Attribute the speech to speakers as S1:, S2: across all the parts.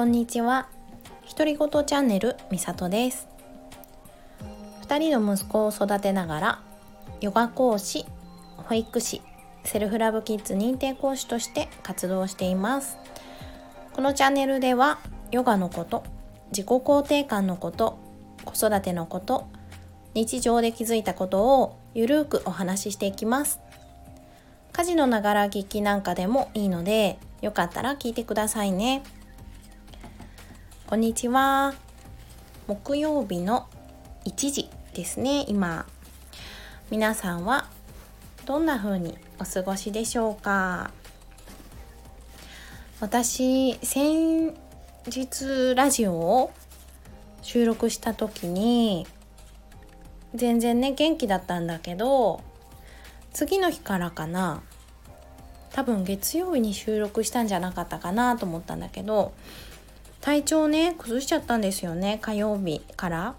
S1: こんにちは。独り言チャンネルみさとです。2人の息子を育てながらヨガ講師保育士セルフラブキッズ認定講師として活動しています。このチャンネルではヨガのこと自己肯定感のこと子育てのこと日常で気づいたことをゆるーくお話ししていきます。家事のながら聞きなんかでもいいのでよかったら聞いてくださいね。こんにちは。木曜日の1時ですね今。皆さんはどんな風にお過ごしでしょうか？私先日ラジオを収録した時に全然ね元気だったんだけど次の日からかな多分月曜日に収録したんじゃなかったかなと思ったんだけど体調ね崩しちゃったんですよね火曜日から。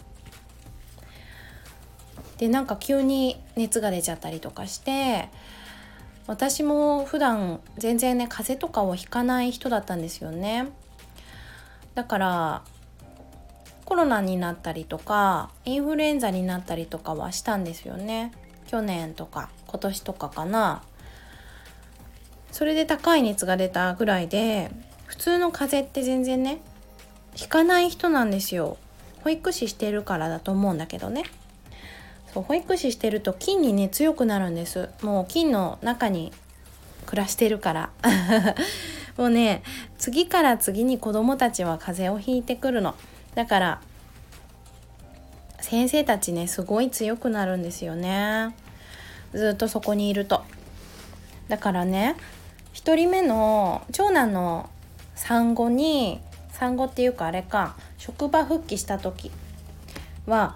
S1: でなんか急に熱が出ちゃったりとかして私も普段全然ね風邪とかをひかない人だったんですよね。だからコロナになったりとかインフルエンザになったりとかはしたんですよね。去年とか今年とかかな。それで高い熱が出たぐらいで普通の風邪って全然ね引かない人なんですよ。保育士してるからだと思うんだけどね。そう保育士してると菌にね強くなるんです。もう菌の中に暮らしてるから。もうね次から次に子供たちは風邪をひいてくるの。だから先生たちねすごい強くなるんですよね。ずっとそこにいると。だからね1人目の長男の産後に産後っていうかあれか職場復帰した時は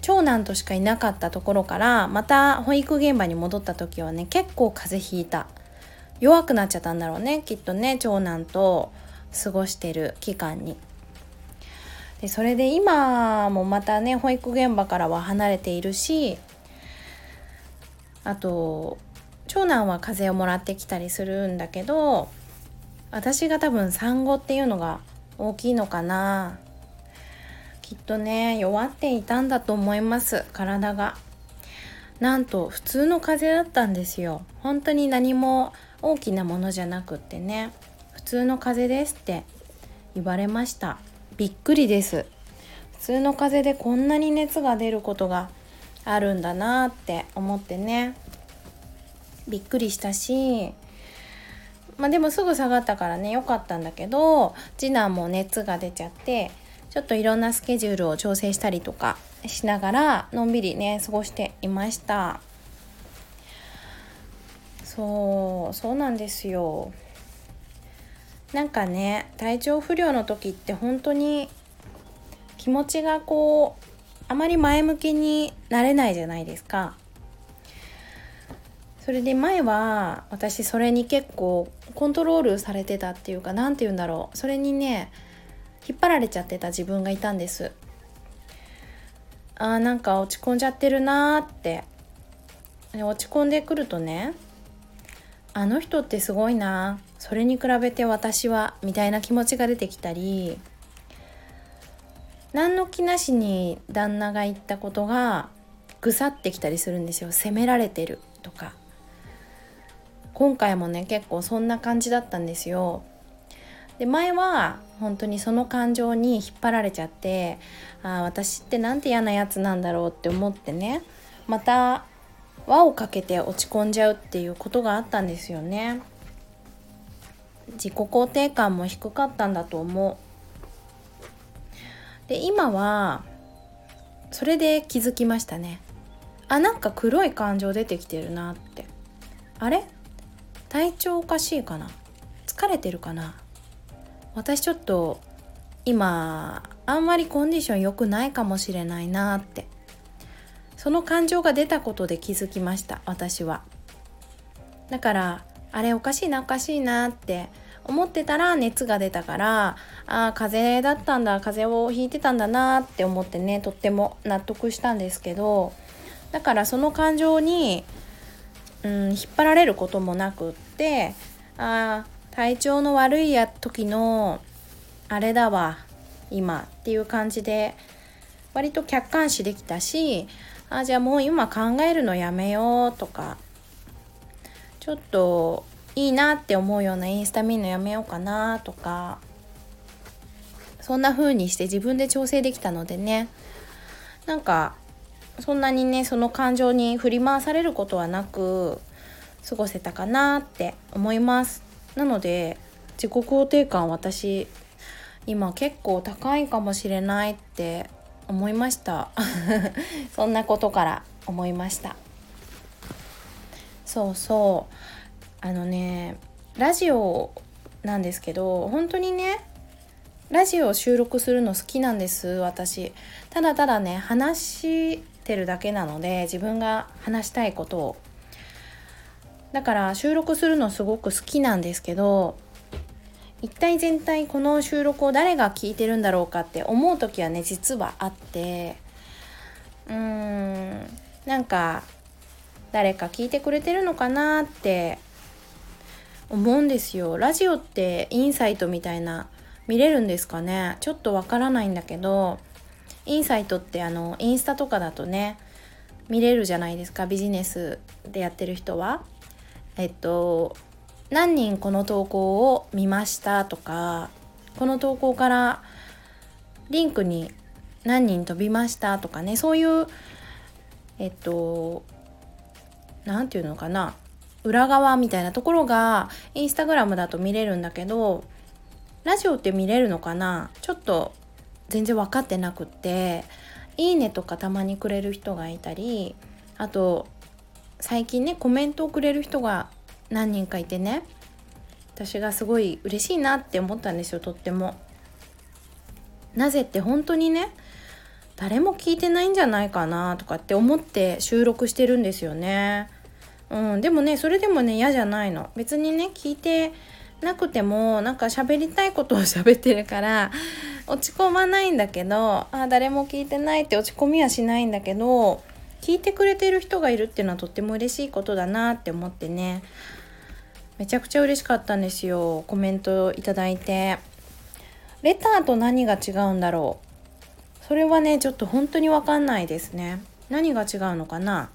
S1: 長男としかいなかったところからまた保育現場に戻った時はね結構風邪ひいた弱くなっちゃったんだろうねきっとね長男と過ごしてる期間に。でそれで今もまたね保育現場からは離れているしあと長男は風邪をもらってきたりするんだけど私が多分産後っていうのが大きいのかな？きっとね弱っていたんだと思います体が。なんと普通の風邪だったんですよ。本当に何も大きなものじゃなくってね。普通の風邪ですって言われました。びっくりです。普通の風邪でこんなに熱が出ることがあるんだなって思ってね。びっくりしたしまあでもすぐ下がったからね良かったんだけど次男も熱が出ちゃってちょっといろんなスケジュールを調整したりとかしながらのんびりね過ごしていました。そうそうなんですよ。なんかね体調不良の時って本当に気持ちがこうあまり前向きになれないじゃないですか。それで前は私それに結構コントロールされてたっていうか何て言うんだろう。それにね引っ張られちゃってた自分がいたんです。あーなんか落ち込んじゃってるなーって。落ち込んでくるとねあの人ってすごいなそれに比べて私はみたいな気持ちが出てきたり何の気なしに旦那が言ったことがぐさってきたりするんですよ。責められてるとか。今回もね結構そんな感じだったんですよ。で前は本当にその感情に引っ張られちゃってあ私ってなんて嫌なやつなんだろうって思ってねまた輪をかけて落ち込んじゃうっていうことがあったんですよね。自己肯定感も低かったんだと思う。で今はそれで気づきましたね。あなんか黒い感情出てきてるなって。あれ？体調おかしいかな？疲れてるかな？私ちょっと今あんまりコンディション良くないかもしれないなって。その感情が出たことで気づきました私は。だからあれおかしいなおかしいなって思ってたら熱が出たからああ風邪だったんだ風邪をひいてたんだなって思ってねとっても納得したんですけどだからその感情にうん、引っ張られることもなくってあ体調の悪いや時のあれだわ今っていう感じで割と客観視できたしあじゃあもう今考えるのやめようとかちょっといいなって思うようなインスタ見るのやめようかなとかそんな風にして自分で調整できたのでね。なんかそんなにねその感情に振り回されることはなく過ごせたかなって思います。なので自己肯定感私今結構高いかもしれないって思いました。そんなことから思いました。そうそう。あのねラジオなんですけど本当にねラジオ収録するの好きなんです私。ただただね話してるだけなので自分が話したいことをだから収録するのすごく好きなんですけど一体全体この収録を誰が聞いてるんだろうかって思う時はね実はあってうーんなんか誰か聞いてくれてるのかなって思うんですよ。ラジオってインサイトみたいな見れるんですかね？ちょっとわからないんだけどインサイトってあのインスタとかだとね見れるじゃないですかビジネスでやってる人は。えっと何人この投稿を見ましたとかこの投稿からリンクに何人飛びましたとかねそういうえっと何て言うのかな裏側みたいなところがインスタグラムだと見れるんだけどラジオって見れるのかなちょっと全然分かってなくって「いいね」とかたまにくれる人がいたりあと最近ねコメントをくれる人が何人かいてね私がすごい嬉しいなって思ったんですよとっても。なぜって本当にね誰も聞いてないんじゃないかなとかって思って収録してるんですよね。うん、でもねそれでもね嫌じゃないの。別にね聞いてなくてもなんか喋りたいことを 喋ってるから落ち込まないんだけどあ誰も聞いてないって落ち込みはしないんだけど聞いてくれてる人がいるっていうのはとっても嬉しいことだなって思ってね。めちゃくちゃ嬉しかったんですよ。コメントいただいて。レターと何が違うんだろう。それはねちょっと本当に分かんないですね。何が違うのかな。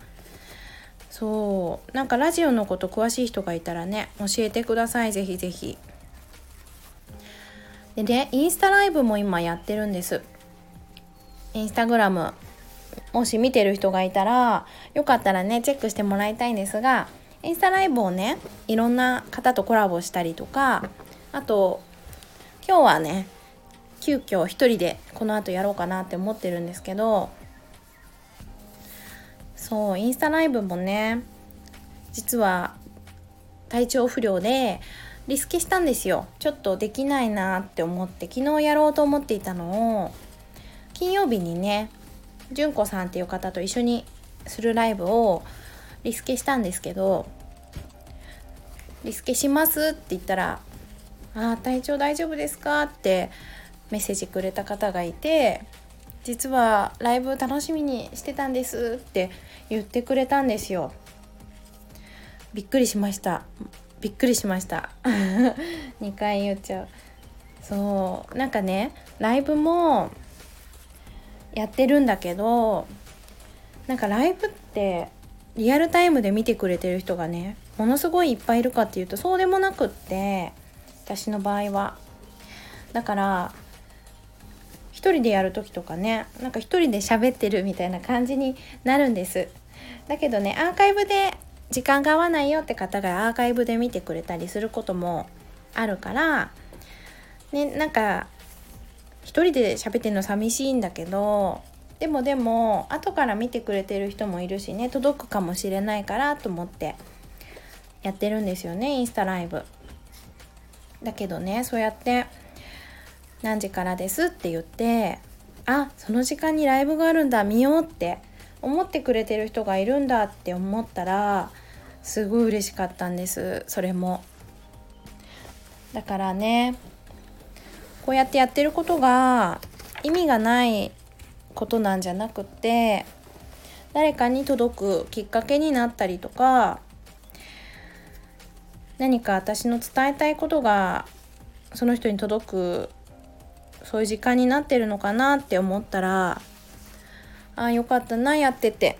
S1: そう。なんかラジオのこと詳しい人がいたらね教えてください。ぜひぜひ。でねインスタライブも今やってるんです。インスタグラム。もし見てる人がいたらよかったらねチェックしてもらいたいんですがインスタライブをねいろんな方とコラボしたりとかあと今日はね急遽一人でこの後やろうかなって思ってるんですけどそうインスタライブもね実は体調不良でリスケしたんですよ。ちょっとできないなって思って昨日やろうと思っていたのを金曜日にね純子さんっていう方と一緒にするライブをリスケしたんですけどリスケしますって言ったら「あ体調大丈夫ですか?」ってメッセージくれた方がいて実はライブ楽しみにしてたんですって言ってくれたんですよ。びっくりしました。びっくりしました。2回言っちゃう。そうなんかねライブもやってるんだけどなんかライブってリアルタイムで見てくれてる人がねものすごいいっぱいいるかっていうとそうでもなくって私の場合は。だから一人でやる時とかねなんか一人で喋ってるみたいな感じになるんです。だけどねアーカイブで時間が合わないよって方がアーカイブで見てくれたりすることもあるからねなんか一人で喋ってるの寂しいんだけどでもでも後から見てくれてる人もいるしね届くかもしれないからと思ってやってるんですよねインスタライブ。だけどねそうやって何時からですって言ってあその時間にライブがあるんだ見ようって思ってくれてる人がいるんだって思ったらすごい嬉しかったんですそれも。だからねこうやってやってることが意味がないことなんじゃなくて誰かに届くきっかけになったりとか何か私の伝えたいことがその人に届くそういう時間になってるのかなって思ったらああよかったなやってて。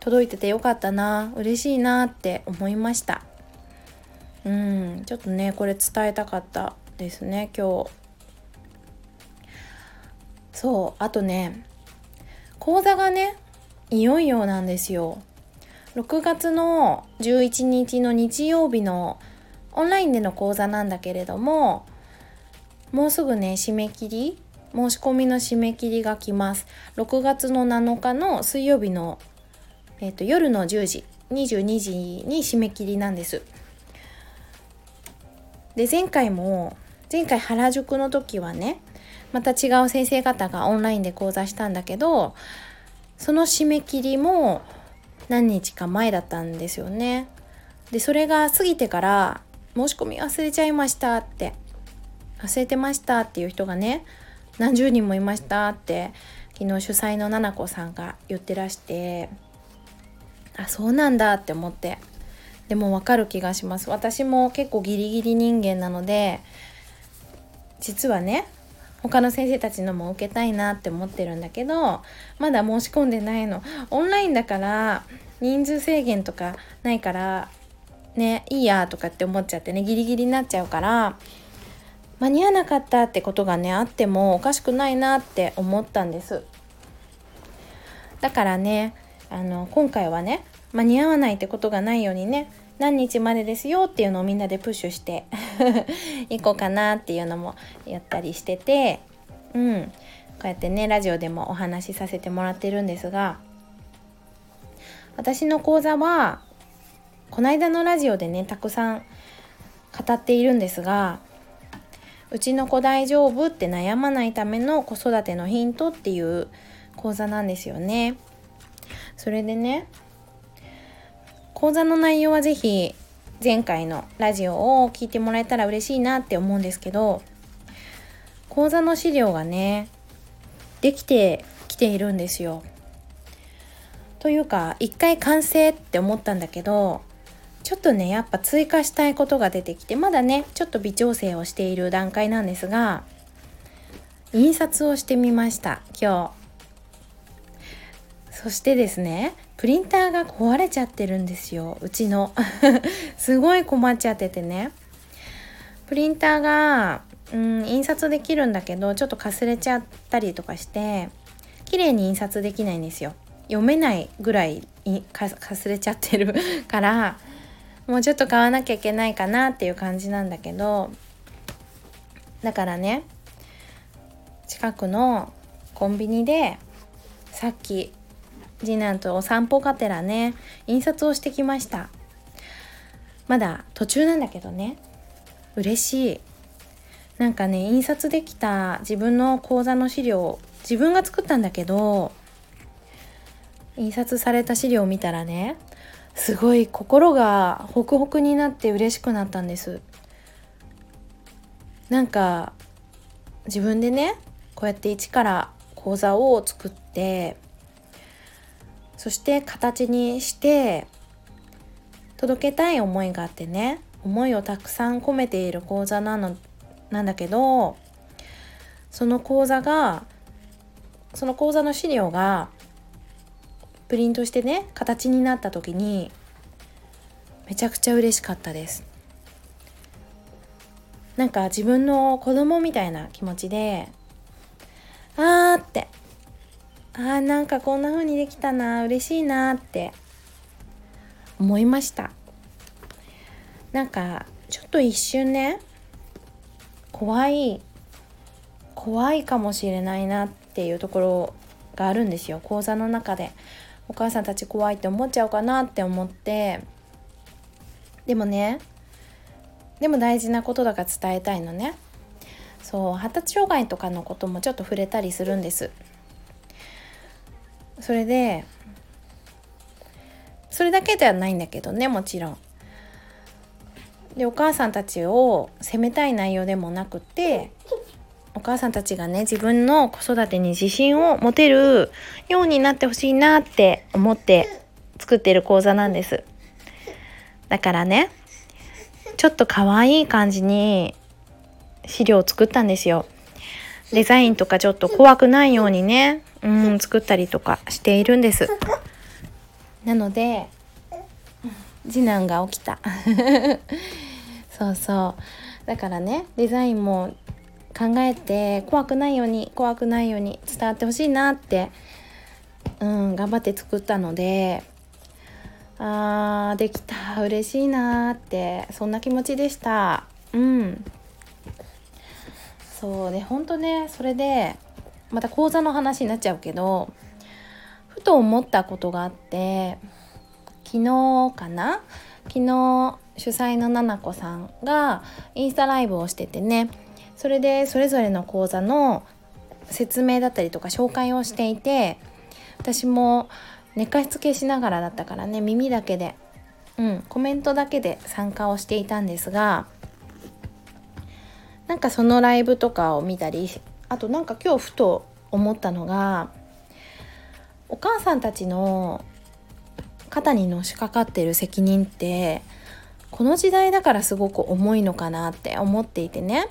S1: 届いててよかったな嬉しいなって思いました。うんちょっとねこれ伝えたかった。ですね今日。そうあとね講座がねいよいよなんですよ。6月の11日の日曜日のオンラインでの講座なんだけれどももうすぐね締め切り申し込みの締め切りが来ます。6月の7日の水曜日の、えーと、夜の10時22時に締め切りなんです。で前回も前回原宿の時はねまた違う先生方がオンラインで講座したんだけどその締め切りも何日か前だったんですよね。でそれが過ぎてから申し込み忘れちゃいましたって忘れてましたっていう人がね何十人もいましたって昨日主催のな子さんが言ってらしてあそうなんだって思ってでもわかる気がします。私も結構ギリギリ人間なので実はね他の先生たちのも受けたいなって思ってるんだけどまだ申し込んでないの。オンラインだから人数制限とかないからねいいやとかって思っちゃってねギリギリになっちゃうから間に合わなかったってことがねあってもおかしくないなって思ったんです。だからねあの今回はね間に合わないってことがないようにね何日までですよっていうのをみんなでプッシュして いこうかなっていうのもやったりしててうんこうやってねラジオでもお話しさせてもらってるんですが私の講座はこの間のラジオでねたくさん語っているんですがうちの子大丈夫って悩まないための子育てのヒントっていう講座なんですよね。それでね講座の内容は是非前回のラジオを聞いてもらえたら嬉しいなって思うんですけど講座の資料がねできてきているんですよ。というか一回完成って思ったんだけどちょっとねやっぱ追加したいことが出てきてまだねちょっと微調整をしている段階なんですが印刷をしてみました今日そしてですねプリンターが壊れちゃってるんですよ。うちの。すごい困っちゃっててね。プリンターがうん印刷できるんだけどちょっとかすれちゃったりとかして綺麗に印刷できないんですよ。読めないぐらいかすれちゃってる からもうちょっと買わなきゃいけないかなっていう感じなんだけどだからね近くのコンビニでさっき次男とお散歩がてらね印刷をしてきました。まだ途中なんだけどね。嬉しい。なんかね印刷できた自分の講座の資料自分が作ったんだけど印刷された資料を見たらねすごい心がホクホクになって嬉しくなったんです。なんか自分でねこうやって一から講座を作ってそして形にして届けたい思いがあってね思いをたくさん込めている講座なのなんだけどその講座がその講座の資料がプリントしてね形になった時にめちゃくちゃ嬉しかったです。なんか自分の子供みたいな気持ちであーってあーなんかこんな風にできたな嬉しいなって思いました。なんかちょっと一瞬ね怖い怖いかもしれないなっていうところがあるんですよ講座の中で。お母さんたち怖いって思っちゃうかなって思って。でもねでも大事なことだから伝えたいのね。そう発達障害とかのこともちょっと触れたりするんです。それでそれだけではないんだけどねもちろん。でお母さんたちを責めたい内容でもなくてお母さんたちがね自分の子育てに自信を持てるようになってほしいなって思って作ってる講座なんです。だからねちょっと可愛い感じに資料を作ったんですよ。デザインとかちょっと怖くないようにね、うん、作ったりとかしているんです。なので次男が起きた。そうそう。だからねデザインも考えて怖くないように怖くないように伝わってほしいなってうん頑張って作ったのであーできた。嬉しいなって。そんな気持ちでした。うん。そうでほんとねそれでまた講座の話になっちゃうけどふと思ったことがあって昨日かな？昨日主催のななこさんがインスタライブをしててねそれでそれぞれの講座の説明だったりとか紹介をしていて私も寝かしつけしながらだったからね耳だけで、うん、コメントだけで参加をしていたんですがなんかそのライブとかを見たりあとなんか今日ふと思ったのがお母さんたちの肩にのしかかってる責任ってこの時代だからすごく重いのかなって思っていてね。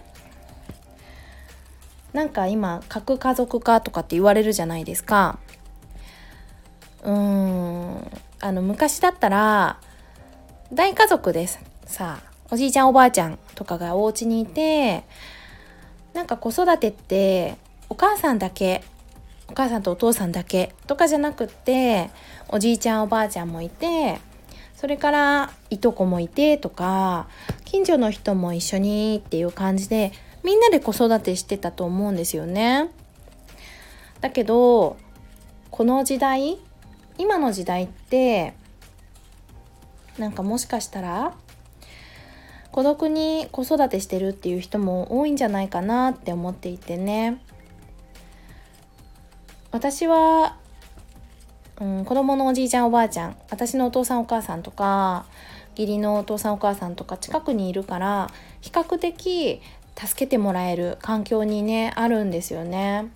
S1: なんか今核家族化とかって言われるじゃないですか。うーん。あの昔だったら大家族ですさあおじいちゃんおばあちゃんとかがお家にいてなんか子育てってお母さんだけお母さんとお父さんだけとかじゃなくっておじいちゃんおばあちゃんもいてそれからいとこもいてとか近所の人も一緒にっていう感じでみんなで子育てしてたと思うんですよね。だけどこの時代今の時代ってなんかもしかしたら孤独に子育てしてるっていう人も多いんじゃないかなって思っていてね私は、うん、子供のおじいちゃんおばあちゃん私のお父さんお母さんとか義理のお父さんお母さんとか近くにいるから比較的助けてもらえる環境にねあるんですよね。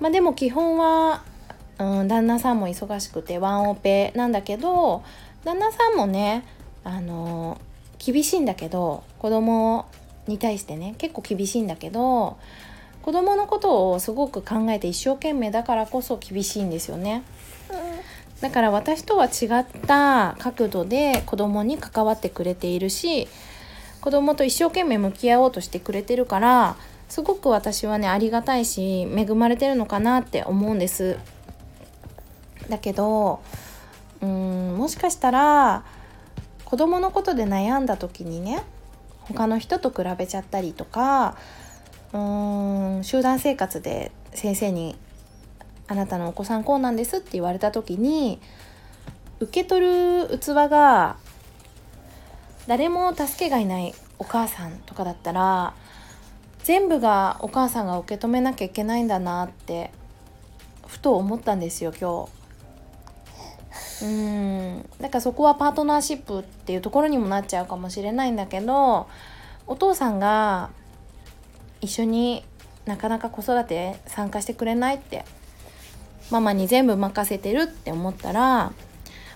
S1: まあ、でも基本は、うん、旦那さんも忙しくてワンオペなんだけど旦那さんもねあの厳しいんだけど子供に対してね結構厳しいんだけど子供のことをすごく考えて一生懸命だからこそ厳しいんですよね。だから私とは違った角度で子供に関わってくれているし子供と一生懸命向き合おうとしてくれてるからすごく私はねありがたいし恵まれてるのかなって思うんです。だけどうーんもしかしたら子供のことで悩んだ時にね他の人と比べちゃったりとかうーん集団生活で先生に「あなたのお子さんこうなんです」って言われた時に受け取る器が誰も助けがいないお母さんとかだったら全部がお母さんが受け止めなきゃいけないんだなってふと思ったんですよ今日。うん。だからそこはパートナーシップっていうところにもなっちゃうかもしれないんだけどお父さんが一緒になかなか子育て参加してくれないってママに全部任せてるって思ったら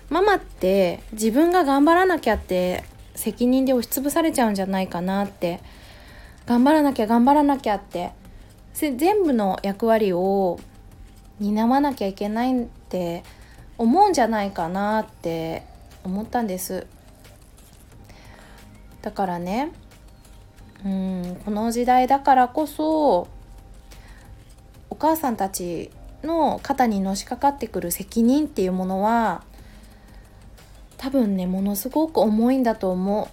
S1: ママって自分が頑張らなきゃって責任で押しつぶされちゃうんじゃないかなって頑張らなきゃ頑張らなきゃって全部の役割を担わなきゃいけないって思うんじゃないかなって思ったんです。だからねうんこの時代だからこそお母さんたちの肩にのしかかってくる責任っていうものは多分ねものすごく重いんだと思う。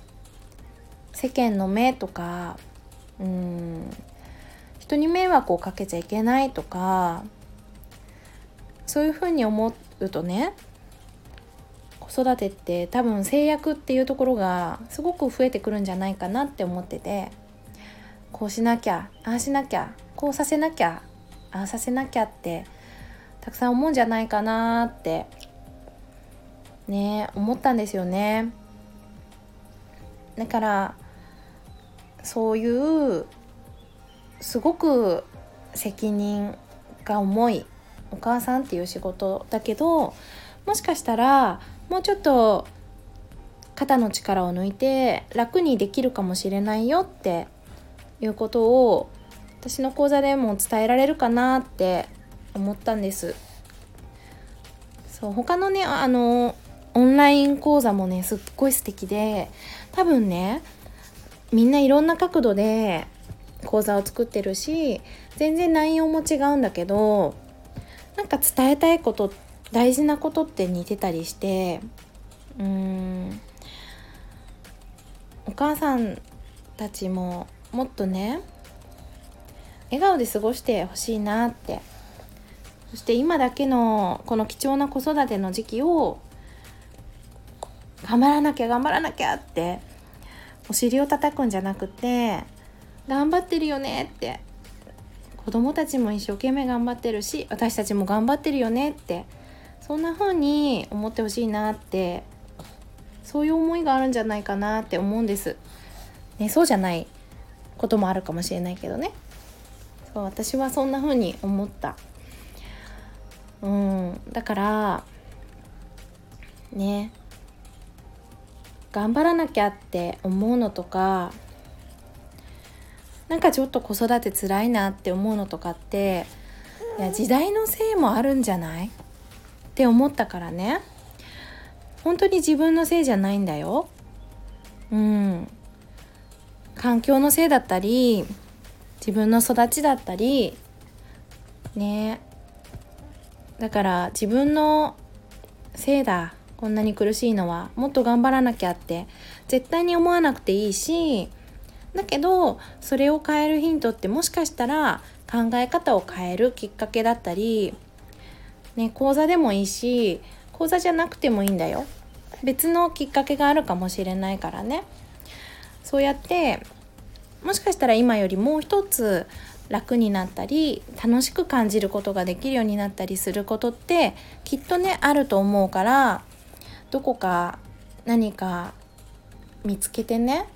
S1: 世間の目とかうん人に迷惑をかけちゃいけないとかそういうふうに思ってうとね子育てって多分制約っていうところがすごく増えてくるんじゃないかなって思っててこうしなきゃああしなきゃこうさせなきゃああさせなきゃってたくさん思うんじゃないかなってね思ったんですよね。だからそういうすごく責任が重いお母さんっていう仕事だけどもしかしたらもうちょっと肩の力を抜いて楽にできるかもしれないよっていうことを私の講座でも伝えられるかなって思ったんです。そう他のねあのオンライン講座もねすっごい素敵で多分ねみんないろんな角度で講座を作ってるし全然内容も違うんだけどなんか伝えたいこと大事なことって似てたりしてうーんお母さんたちももっとね笑顔で過ごしてほしいなって。そして今だけのこの貴重な子育ての時期を頑張らなきゃ頑張らなきゃってお尻を叩くんじゃなくて頑張ってるよねって子供たちも一生懸命頑張ってるし私たちも頑張ってるよねってそんな風に思ってほしいなってそういう思いがあるんじゃないかなって思うんです。ね、そうじゃないこともあるかもしれないけどねそう私はそんな風に思ったうんだからね頑張らなきゃって思うのとかなんかちょっと子育てつらいなって思うのとかっていや時代のせいもあるんじゃない？って思ったからね。本当に自分のせいじゃないんだよ。うん。環境のせいだったり自分の育ちだったりね。だから自分のせいだ。こんなに苦しいのはもっと頑張らなきゃって絶対に思わなくていいしだけどそれを変えるヒントってもしかしたら考え方を変えるきっかけだったり、ね、講座でもいいし講座じゃなくてもいいんだよ。別のきっかけがあるかもしれないからね。そうやってもしかしたら今よりもう一つ楽になったり楽しく感じることができるようになったりすることってきっとねあると思うからどこか何か見つけてね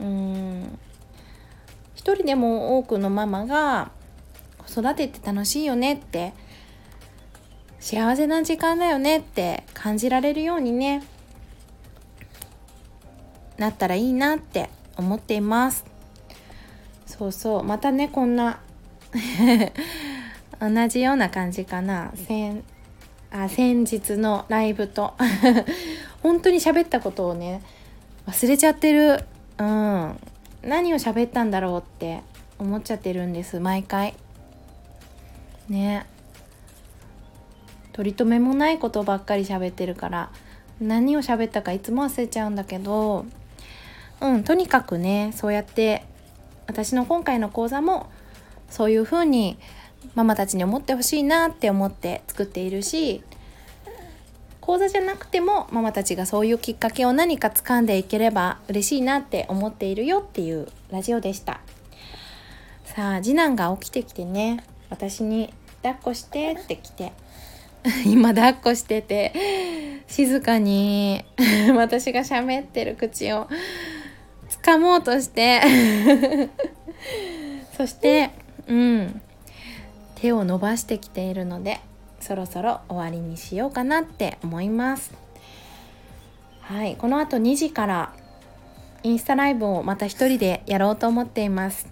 S1: うん。一人でも多くのママが子育てって楽しいよねって幸せな時間だよねって感じられるようにねなったらいいなって思っています。そうそう。またねこんな 同じような感じかな。先あ先日のライブと。本当に喋ったことをね忘れちゃってる。うん。何を喋ったんだろうって思っちゃってるんです。毎回。ね。取り留めもないことばっかり喋ってるから。何を喋ったかいつも忘れちゃうんだけど。うんとにかくねそうやって私の今回の講座もそういう風にママたちに思ってほしいなって思って作っているし講座じゃなくてもママたちがそういうきっかけを何か掴んでいければ嬉しいなって思っているよっていうラジオでした。さあ次男が起きてきてね。私に抱っこしてって来て。今抱っこしてて静かに。私が喋ってる口を掴もうとして。そしてうん。手を伸ばしてきているのでそろそろ終わりにしようかなって思います。はいこのあと2時からインスタライブをまた一人でやろうと思っています。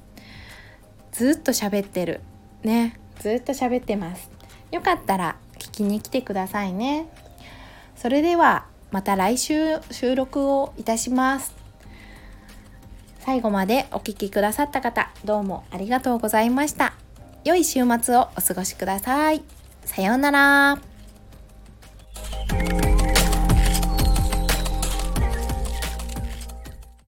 S1: ずっと喋ってるね。ずっと喋ってます。よかったら聞きに来てくださいね。それではまた来週収録をいたします。最後までお聴きくださった方どうもありがとうございました。良い週末をお過ごしください。さようなら。